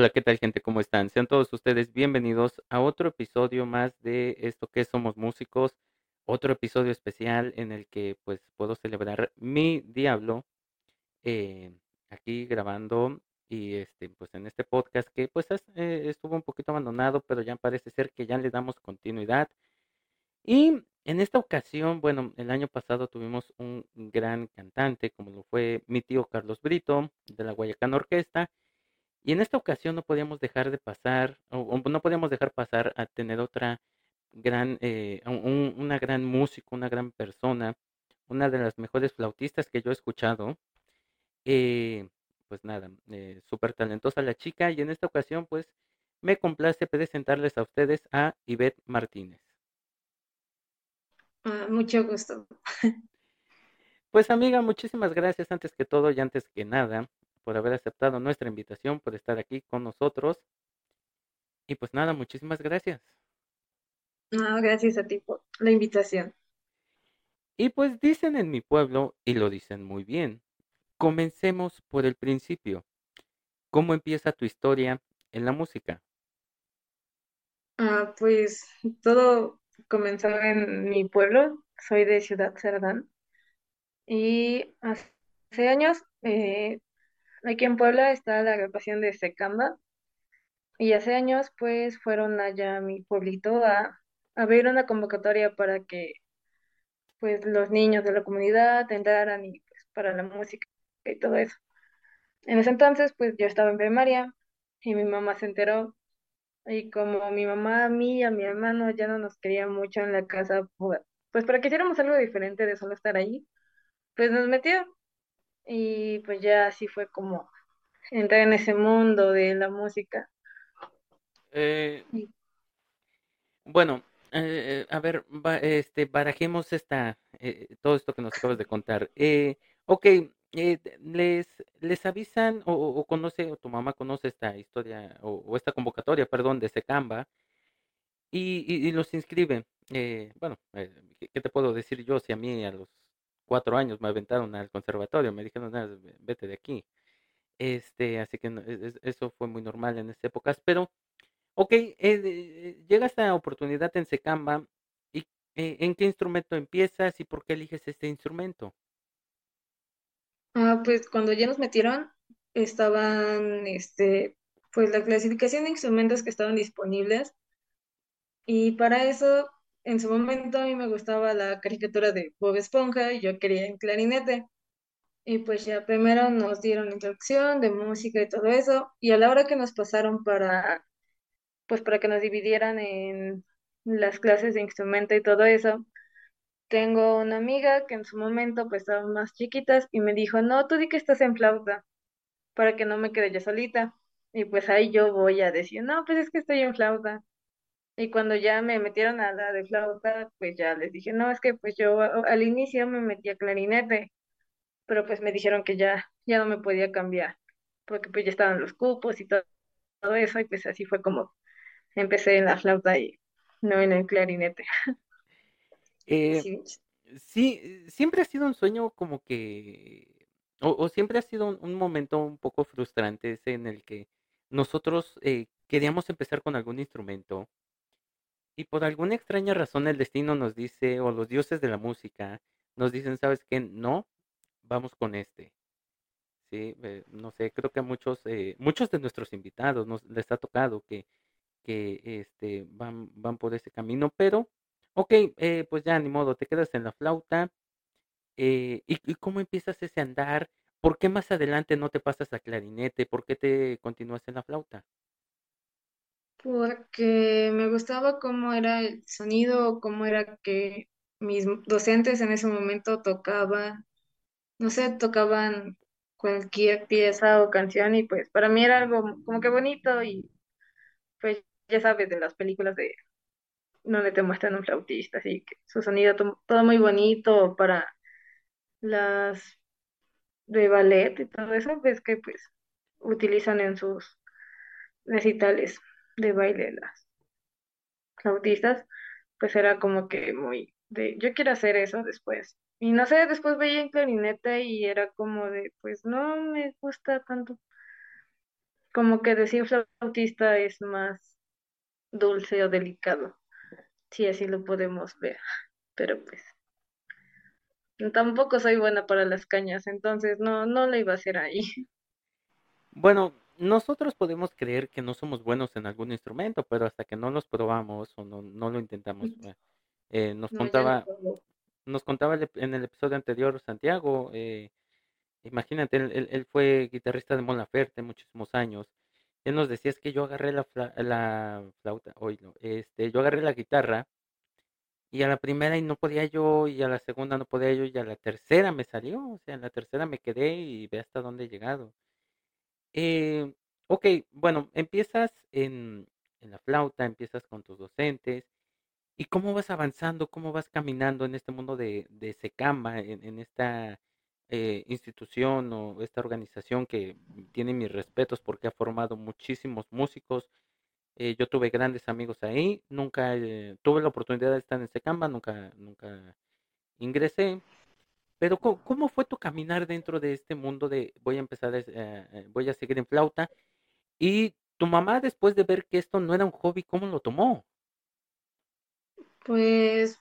Hola, ¿qué tal gente? ¿Cómo están? Sean todos ustedes bienvenidos a otro episodio más de esto que somos músicos, otro episodio especial en el que pues puedo celebrar mi diablo eh, aquí grabando y este pues en este podcast que pues eh, estuvo un poquito abandonado, pero ya parece ser que ya le damos continuidad. Y en esta ocasión, bueno, el año pasado tuvimos un gran cantante como lo fue mi tío Carlos Brito de la Guayacán Orquesta y en esta ocasión no podíamos dejar de pasar, o, no podíamos dejar pasar a tener otra gran, eh, una gran músico, una gran persona, una de las mejores flautistas que yo he escuchado. Eh, pues nada, eh, súper talentosa la chica y en esta ocasión pues me complace presentarles a ustedes a Ivette Martínez. Ah, mucho gusto. Pues amiga, muchísimas gracias antes que todo y antes que nada por haber aceptado nuestra invitación, por estar aquí con nosotros. Y pues nada, muchísimas gracias. No, gracias a ti por la invitación. Y pues dicen en mi pueblo, y lo dicen muy bien, comencemos por el principio. ¿Cómo empieza tu historia en la música? Ah, pues todo comenzó en mi pueblo, soy de Ciudad Cerdán. Y hace años eh, Aquí en Puebla está la agrupación de Secamba y hace años pues fueron allá a mi pueblito a, a ver una convocatoria para que pues los niños de la comunidad entraran y pues para la música y todo eso. En ese entonces pues yo estaba en primaria y mi mamá se enteró y como mi mamá a mí y a mi hermano ya no nos quería mucho en la casa pues, para que hiciéramos algo diferente de solo estar ahí, pues nos metió y pues ya así fue como entrar en ese mundo de la música. Eh, bueno, eh, a ver, este, barajemos esta, eh, todo esto que nos acabas de contar. ok, les, les avisan o, conoce, o tu mamá conoce esta historia, o, esta convocatoria, perdón, de Secamba, y, y, y los inscribe. bueno, ¿qué te puedo decir yo si a mí a los cuatro años me aventaron al conservatorio, me dijeron, vete de aquí. Este, así que e, eso fue muy normal en esas épocas, pero, ok, eh, llega esta oportunidad en Secamba, ¿y eh, en qué instrumento empiezas y por qué eliges este instrumento? Ah, pues cuando ya nos metieron, estaban, este, pues la clasificación de instrumentos que estaban disponibles, y para eso en su momento a mí me gustaba la caricatura de Bob Esponja y yo quería en clarinete. Y pues ya primero nos dieron introducción de música y todo eso. Y a la hora que nos pasaron para, pues para que nos dividieran en las clases de instrumento y todo eso, tengo una amiga que en su momento pues más chiquitas y me dijo, no, tú di que estás en flauta para que no me quede yo solita. Y pues ahí yo voy a decir, no, pues es que estoy en flauta. Y cuando ya me metieron a la de flauta, pues ya les dije, no, es que pues yo al inicio me metí a clarinete, pero pues me dijeron que ya, ya no me podía cambiar, porque pues ya estaban los cupos y todo, todo eso, y pues así fue como empecé en la flauta y no en el clarinete. Eh, sí. siempre ha sido un sueño como que, o, siempre ha sido un, momento un poco frustrante ese en el que nosotros eh, queríamos empezar con algún instrumento y por alguna extraña razón el destino nos dice, o los dioses de la música, nos dicen, ¿sabes qué? No, vamos con este. Sí, eh, no sé, creo que a muchos, eh, muchos de nuestros invitados nos les ha tocado que, que este, van, van por ese camino, pero, ok, eh, pues ya ni modo, te quedas en la flauta. ¿y, ¿Y cómo empiezas ese andar? ¿Por qué más adelante no te pasas a clarinete? ¿Por qué te continúas en la flauta? Porque me gustaba cómo era el sonido, cómo era que mis docentes en ese momento tocaban, no sé, tocaban cualquier pieza o canción y pues para mí era algo como que bonito y pues ya sabes de las películas de donde te muestran un flautista, así que su sonido todo muy bonito para las de ballet y todo eso, pues que pues utilizan en sus recitales de baile las flautistas, pues era como que muy de, yo quiero hacer eso después. Y no sé, después veía en clarinete y era como de, pues no me gusta tanto. como que decir flautista es más dulce o delicado, si así lo podemos ver, pero pues tampoco soy buena para las cañas, entonces no, no lo iba a hacer ahí. Bueno, nosotros podemos creer que no somos buenos en algún instrumento, pero hasta que no los probamos o no, no lo intentamos, eh, eh, nos No, no contaba, nos contaba en el episodio anterior Santiago, eh, imagínate, él, él- él fue guitarrista de Mon Laferte muchísimos años. Él nos decía es que yo agarré la, fla- la flauta, oílo, este, yo agarré la guitarra y a la primera y no podía yo, y a la segunda no podía yo, y a la tercera me salió, o sea, en la tercera me quedé y ve hasta dónde he llegado. Eh, ok, bueno, empiezas en, en la flauta, empiezas con tus docentes, y cómo vas avanzando, cómo vas caminando en este mundo de, de Secamba, en, en esta eh, institución o esta organización que tiene mis respetos porque ha formado muchísimos músicos. Eh, yo tuve grandes amigos ahí, nunca eh, tuve la oportunidad de estar en Secamba, nunca, nunca ingresé, pero ¿cómo, fue tu caminar dentro de este mundo de voy a empezar, eh, eh, voy a seguir en flauta? Y tu mamá, después de ver que esto no era un hobby, ¿cómo lo tomó? Pues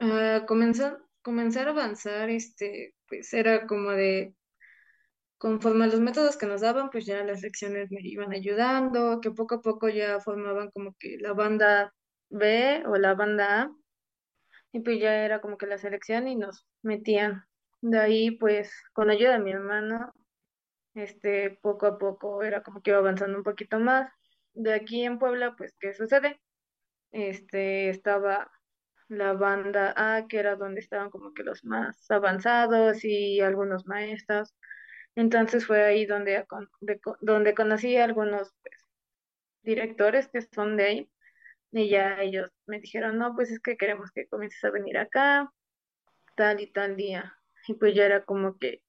ah, comenzar, comenzar a avanzar, este, pues era como de, conforme a los métodos que nos daban, pues ya las lecciones me iban ayudando, que poco a poco ya formaban como que la banda B o la banda A, y pues ya era como que la selección y nos metían. De ahí, pues, con ayuda de mi hermano, este, poco a poco era como que iba avanzando un poquito más. De aquí en Puebla, pues, ¿qué sucede? Este, estaba la banda A, que era donde estaban como que los más avanzados y algunos maestros. Entonces fue ahí donde, donde conocí a algunos pues, directores que son de ahí y ya ellos me dijeron, no, pues es que queremos que comiences a venir acá, tal y tal día. Y pues ya era como que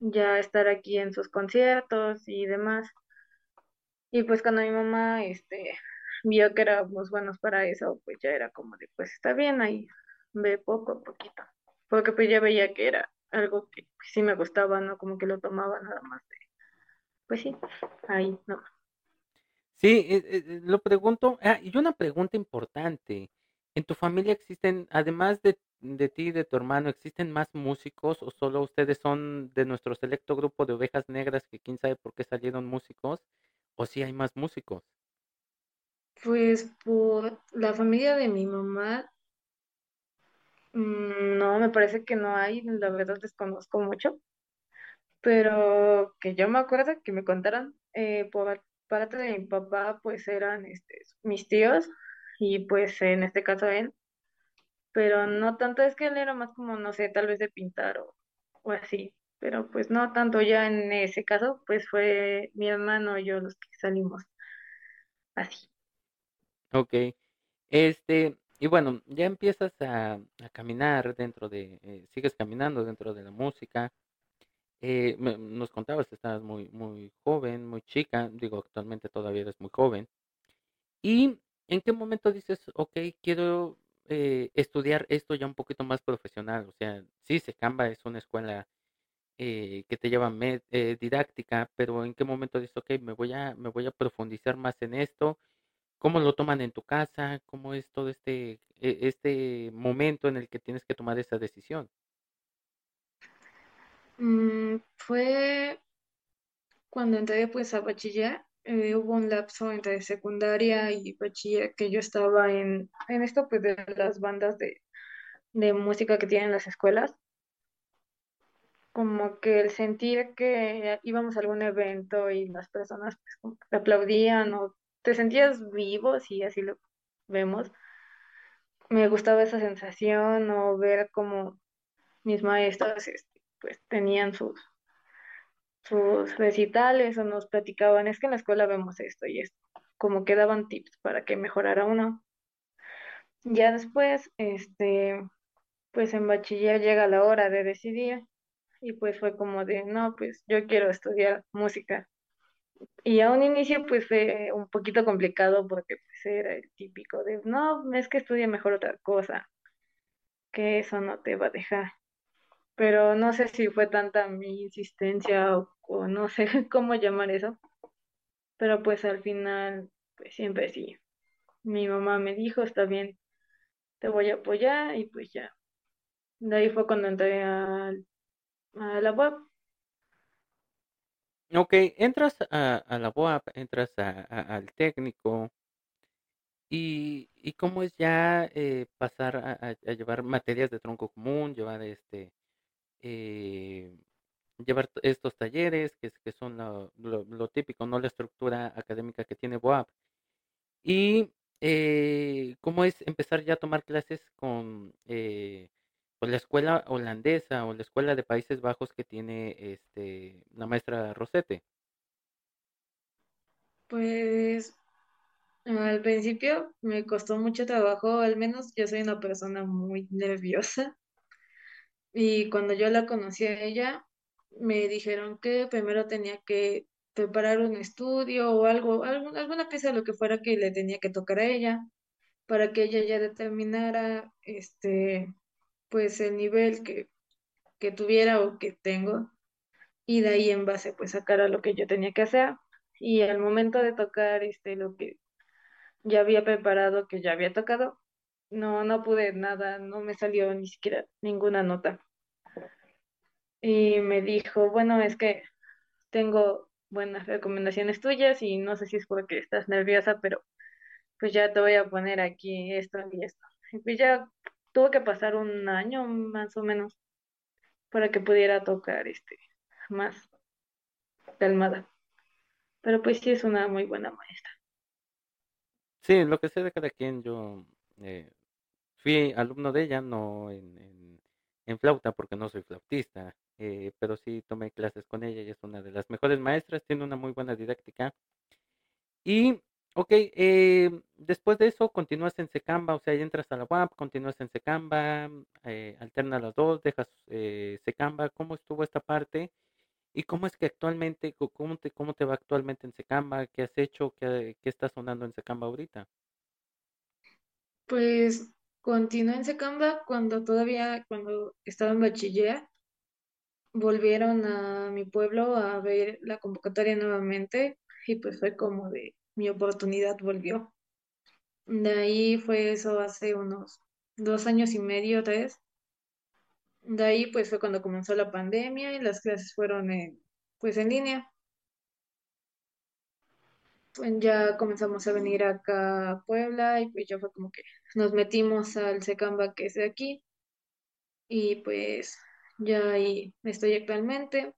ya estar aquí en sus conciertos y demás. Y pues cuando mi mamá este, vio que éramos buenos para eso, pues ya era como de, pues está bien, ahí ve poco a poquito. Porque pues ya veía que era algo que sí me gustaba, ¿no? Como que lo tomaba nada más. de, Pues sí, ahí, no. Sí, eh, eh, eh, lo pregunto. Ah, y una pregunta importante. ¿En tu familia existen, además de, de ti y de tu hermano, existen más músicos o solo ustedes son de nuestro selecto grupo de ovejas negras que quién sabe por qué salieron músicos? ¿O si hay más músicos? Pues por la familia de mi mamá, mm, no, me parece que no hay, la verdad desconozco mucho, pero que yo me acuerdo que me contaron, eh, por parte de mi papá, pues eran este, mis tíos y pues en este caso él, pero no tanto, es que él era más como, no sé, tal vez de pintar o, o así, pero pues no tanto ya en ese caso, pues fue mi hermano y yo los que salimos así. Ok. Este, y bueno, ya empiezas a, a caminar dentro de, eh, sigues caminando dentro de la música. Eh, me- nos contabas estabas muy, muy joven, muy chica, digo, actualmente todavía eres muy joven. ¿Y en qué momento dices, ok, quiero eh, estudiar esto ya un poquito más profesional? O sea, sí, Secamba es una escuela eh, que te lleva med- eh, didáctica, pero ¿en qué momento dices, ok, me voy a, me voy a profundizar más en esto? ¿Cómo lo toman en tu casa? ¿Cómo es todo este, e- este momento en el que tienes que tomar esa decisión? Mm, fue Cuando entré pues a bachiller, eh, hubo un lapso entre secundaria y bachiller que yo estaba en, en esto pues de las bandas de, de música que tienen las escuelas, como que el sentir que íbamos a algún evento y las personas pues te aplaudían o te sentías vivo, si así lo vemos, me gustaba esa sensación o ver como mis maestros este, pues tenían sus sus recitales o nos platicaban, es que en la escuela vemos esto y esto, como que daban tips para que mejorara uno. Ya después, este, pues en bachiller llega la hora de decidir y pues fue como de, no, pues yo quiero estudiar música. Y a un inicio pues fue un poquito complicado porque pues era el típico de, no, es que estudia mejor otra cosa, que eso no te va a dejar. Pero no sé si fue tanta mi insistencia o, no sé cómo llamar eso pero pues al final, pues siempre sí. Mi mamá me dijo, está bien, te voy a apoyar y pues ya. De ahí fue cuando entré a, a la web. Ok, entras a, a la UAP, entras a- al técnico y, y cómo es ya eh, pasar a llevar materias de tronco común, llevar este, eh, llevar estos talleres que, son lo, típico, no la estructura académica que tiene BOAP. Y eh, cómo es empezar ya a tomar clases con eh, pues, la escuela holandesa o la escuela de Países Bajos que tiene este, la maestra Rosete. Pues al principio me costó mucho trabajo, al menos yo soy una persona muy nerviosa y cuando yo la conocí a ella, me dijeron que primero tenía que preparar un estudio o algo, algún- alguna pieza de lo que fuera que le tenía que tocar a ella para que ella ya determinara este, pues el nivel que, que tuviera o que tengo y de ahí en base pues sacar a lo que yo tenía que hacer. Y al momento de tocar este lo que ya había preparado, que ya había tocado, no, no pude nada, no me salió ni siquiera ninguna nota. Y me dijo, bueno, es que tengo buenas recomendaciones tuyas y no sé si es porque estás nerviosa, pero pues ya te voy a poner aquí esto y esto. Y ya tuvo que pasar un año más o menos para que pudiera tocar este más calmada. Pero pues sí es una muy buena maestra. Sí, lo que sé de cada quien, yo eh, fui alumno de ella, no en, flauta porque no soy flautista, eh, pero sí tomé clases con ella y es una de las mejores maestras, tiene una muy buena didáctica. Y, ok, eh, después de eso continúas en Secamba, o sea, ya entras a la UAP, continúas en Secamba, eh, alterna las dos, dejas eh, Secamba, ¿cómo estuvo esta parte? ¿Y cómo es que actualmente, cómo te, cómo te va actualmente en Secamba? ¿Qué has hecho? ¿Qué, qué está sonando en Secamba ahorita? Pues continué en Secamba cuando todavía, cuando estaba en bachiller, volvieron a mi pueblo a ver la convocatoria nuevamente y pues fue como de mi oportunidad volvió. De ahí fue eso hace unos dos años y medio, tres. De ahí pues fue cuando comenzó la pandemia y las clases fueron pues en línea. Ya comenzamos a venir acá a Puebla y pues ya fue como que nos metimos al Secamba que es de aquí y pues ya ahí estoy actualmente.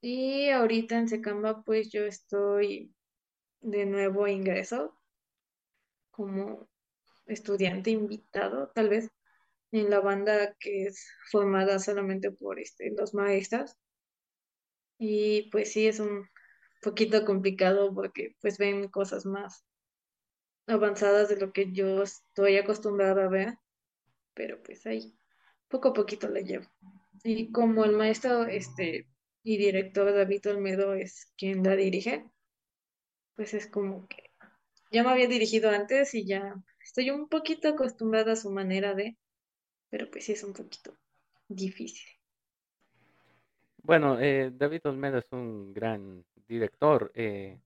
Y ahorita en Secamba pues yo estoy de nuevo ingreso como estudiante invitado, tal vez, en la banda que es formada solamente por este, los maestros. Y pues sí, es un poquito complicado porque pues ven cosas más avanzadas de lo que yo estoy acostumbrada a ver, pero pues ahí poco a poquito la llevo. Y como el maestro este, y director David Olmedo es quien la dirige, pues es como que ya me había dirigido antes y ya estoy un poquito acostumbrada a su manera de, pero pues sí es un poquito difícil. Bueno, eh, David Olmedo es un gran director. eh,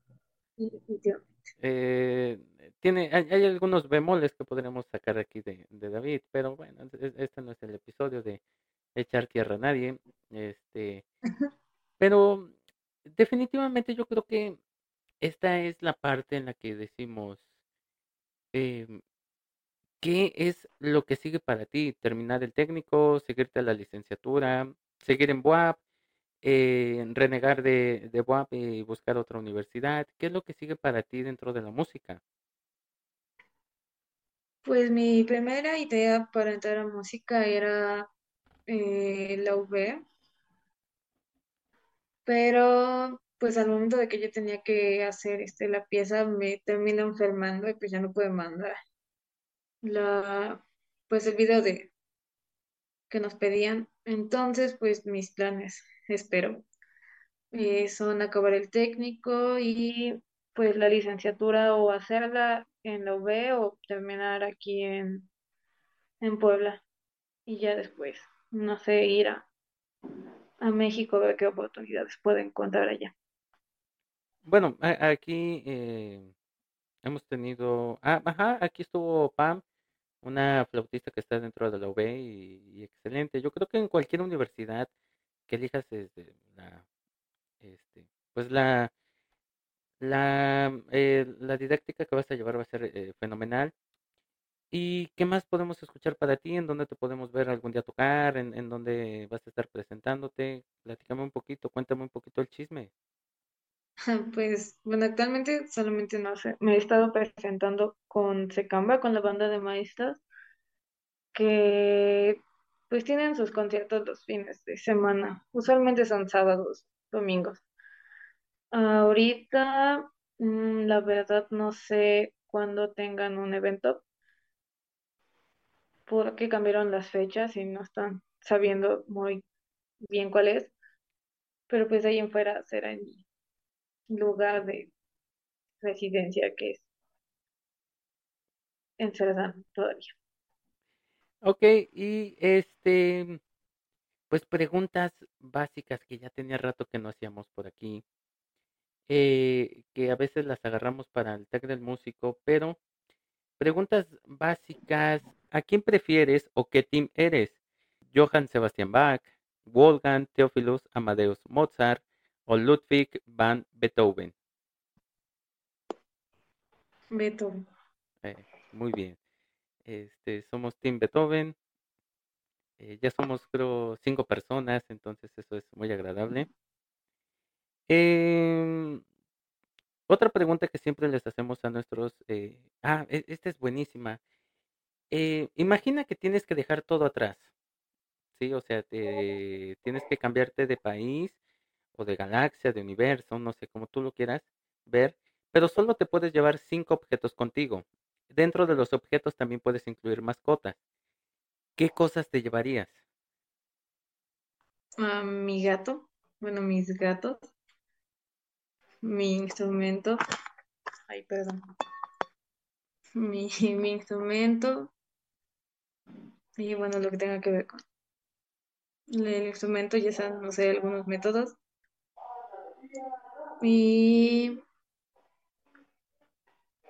eh, tiene, hay, hay algunos bemoles que podríamos sacar aquí de, de David, pero bueno, es- este no es el episodio de echar tierra a nadie. Este, pero definitivamente yo creo que esta es la parte en la que decimos, em, ¿qué es lo que sigue para ti? ¿Terminar el técnico, seguirte a la licenciatura, seguir en BUAP? Eh, renegar de, de BUAP y buscar otra universidad? ¿Qué es lo que sigue para ti dentro de la música? Pues mi primera idea para entrar a música era eh, la UV, pero pues al momento de que yo tenía que hacer este, la pieza me termino enfermando y pues ya no pude mandar la, pues el video de que nos pedían. Entonces, pues mis planes, espero, eh, son acabar el técnico y pues la licenciatura o hacerla en la UV o terminar aquí en, en Puebla y ya después, no sé, ir a, a México a ver qué oportunidades puedo encontrar allá. Bueno, aquí eh, hemos tenido, ah, ajá, aquí estuvo Pam, una flautista que está dentro de la UB y excelente. Yo creo que en cualquier universidad que elijas desde la, este, pues la, la, eh, la didáctica que vas a llevar va a ser eh, fenomenal. ¿Y qué más podemos escuchar para ti? ¿En dónde te podemos ver algún día tocar? ¿En, en dónde vas a estar presentándote? Platícame un poquito, cuéntame un poquito el chisme. Pues, bueno, actualmente solamente no sé, me he estado presentando con Secamba, con la banda de maestras, que pues tienen sus conciertos los fines de semana. Usualmente son sábados, domingos. Ahorita, mm, la verdad, no sé cuándo tengan un evento, porque cambiaron las fechas y no están sabiendo muy bien cuál es, pero pues ahí en fuera será en mi lugar de residencia, que es en Cerdán todavía. Ok, y este, pues preguntas básicas que ya tenía rato que no hacíamos por aquí, eh, que a veces las agarramos para el tag del músico, pero preguntas básicas, ¿a quién prefieres o qué team eres? ¿Johann Sebastian Bach, Wolfgang Theophilus Amadeus Mozart o Ludwig van Beethoven? Beto, Eh, muy bien. Este, somos Team Beethoven. eh, ya somos, creo, cinco personas, entonces eso es muy agradable. Em, otra pregunta que siempre les hacemos a nuestros... eh, ah, e- esta es buenísima. Eh, imagina que tienes que dejar todo atrás, ¿sí? O sea, te- tienes que cambiarte de país o de galaxia, de universo, no sé, como tú lo quieras ver, pero solo te puedes llevar cinco objetos contigo. Dentro de los objetos también puedes incluir mascotas. ¿Qué cosas te llevarías? a mi gato, bueno, mis gatos, mi instrumento, ay, perdón, mi, mi instrumento y bueno, lo que tenga que ver con el instrumento, ya sean, no sé, algunos métodos y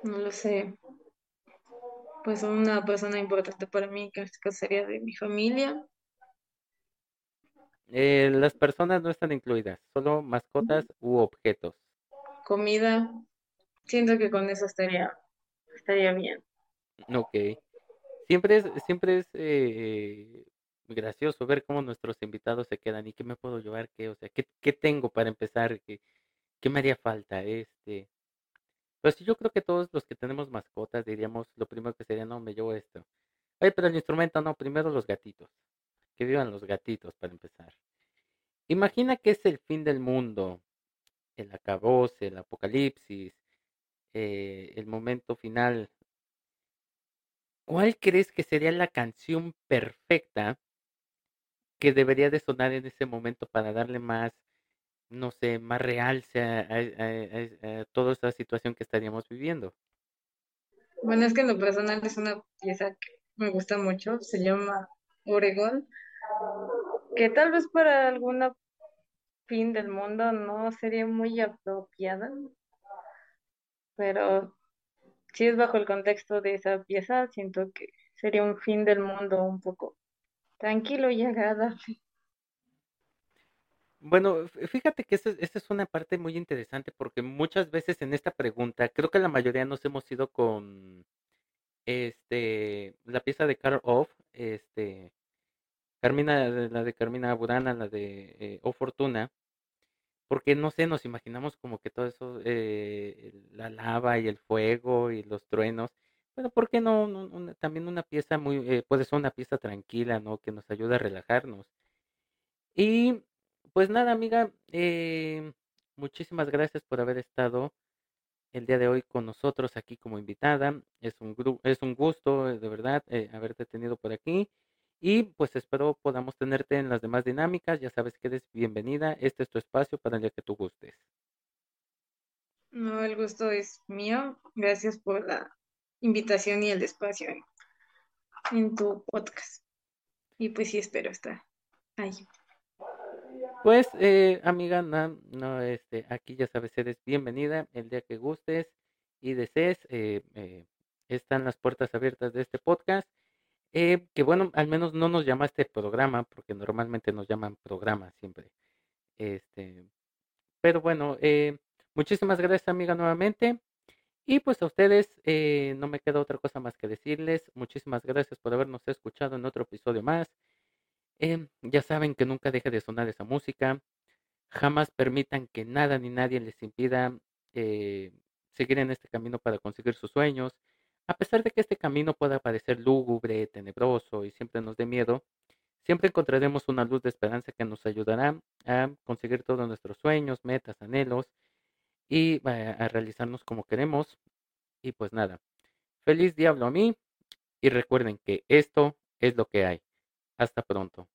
no lo sé, pues una persona importante para mí, que en este caso sería de mi familia, Eh, las personas no están incluidas, solo mascotas u objetos. comida, siento que con eso estaría, estaría bien. Ok. Siempre es, siempre es eh, gracioso ver cómo nuestros invitados se quedan y qué me puedo llevar, qué, o sea, qué, qué tengo para empezar, qué, qué me haría falta, este. Pues yo creo que todos los que tenemos mascotas diríamos lo primero que sería, no, me llevo esto. Oye, pero el instrumento no, primero los gatitos. Que vivan los gatitos para empezar. Imagina que es el fin del mundo, el acabose, el apocalipsis, eh, el momento final. ¿Cuál crees que sería la canción perfecta que debería de sonar en ese momento para darle más, no sé, más realce a, a- toda esa situación que estaríamos viviendo? Bueno, es que en lo personal es una pieza que me gusta mucho, se llama Oregón, que tal vez para alguna fin del mundo no sería muy apropiada, pero si es bajo el contexto de esa pieza, siento que sería un fin del mundo un poco tranquilo y agradable. Bueno, fíjate que esa, es una parte muy interesante porque muchas veces en esta pregunta, creo que la mayoría nos hemos ido con este la pieza de Carl Off, este Carmina, la de Carmina Burana, la de eh, O Fortuna, porque no sé, nos imaginamos como que todo eso, eh, la lava y el fuego y los truenos, pero ¿por qué no? también una pieza muy, eh, puede ser una pieza tranquila, ¿no? Que nos ayude a relajarnos. Y pues nada, amiga, eh, muchísimas gracias por haber estado el día de hoy con nosotros aquí como invitada. Es un, es un gusto, eh, de verdad, eh, haberte tenido por aquí. Y pues espero podamos tenerte en las demás dinámicas. Ya sabes que eres bienvenida. Este es tu espacio para el día que tú gustes. No, el gusto es mío. Gracias por la invitación y el espacio en, en tu podcast. Y pues sí, espero estar ahí. Pues, eh, amiga, no, no, este, aquí ya sabes, eres bienvenida el día que gustes y desees. eh, eh, están las puertas abiertas de este podcast. Eh, que bueno, al menos no nos llamaste programa, porque normalmente nos llaman programa siempre. Este, pero bueno, eh, muchísimas gracias, amiga, nuevamente. Y pues a ustedes, eh, no me queda otra cosa más que decirles. Muchísimas gracias por habernos escuchado en otro episodio más. Em, ya saben que nunca deje de sonar esa música. Jamás permitan que nada ni nadie les impida eh, seguir en este camino para conseguir sus sueños. A pesar de que este camino pueda parecer lúgubre, tenebroso y siempre nos dé miedo, siempre encontraremos una luz de esperanza que nos ayudará a conseguir todos nuestros sueños, metas, anhelos y a realizarnos como queremos. Y pues nada, feliz diablo a mí y recuerden que esto es lo que hay. Hasta pronto.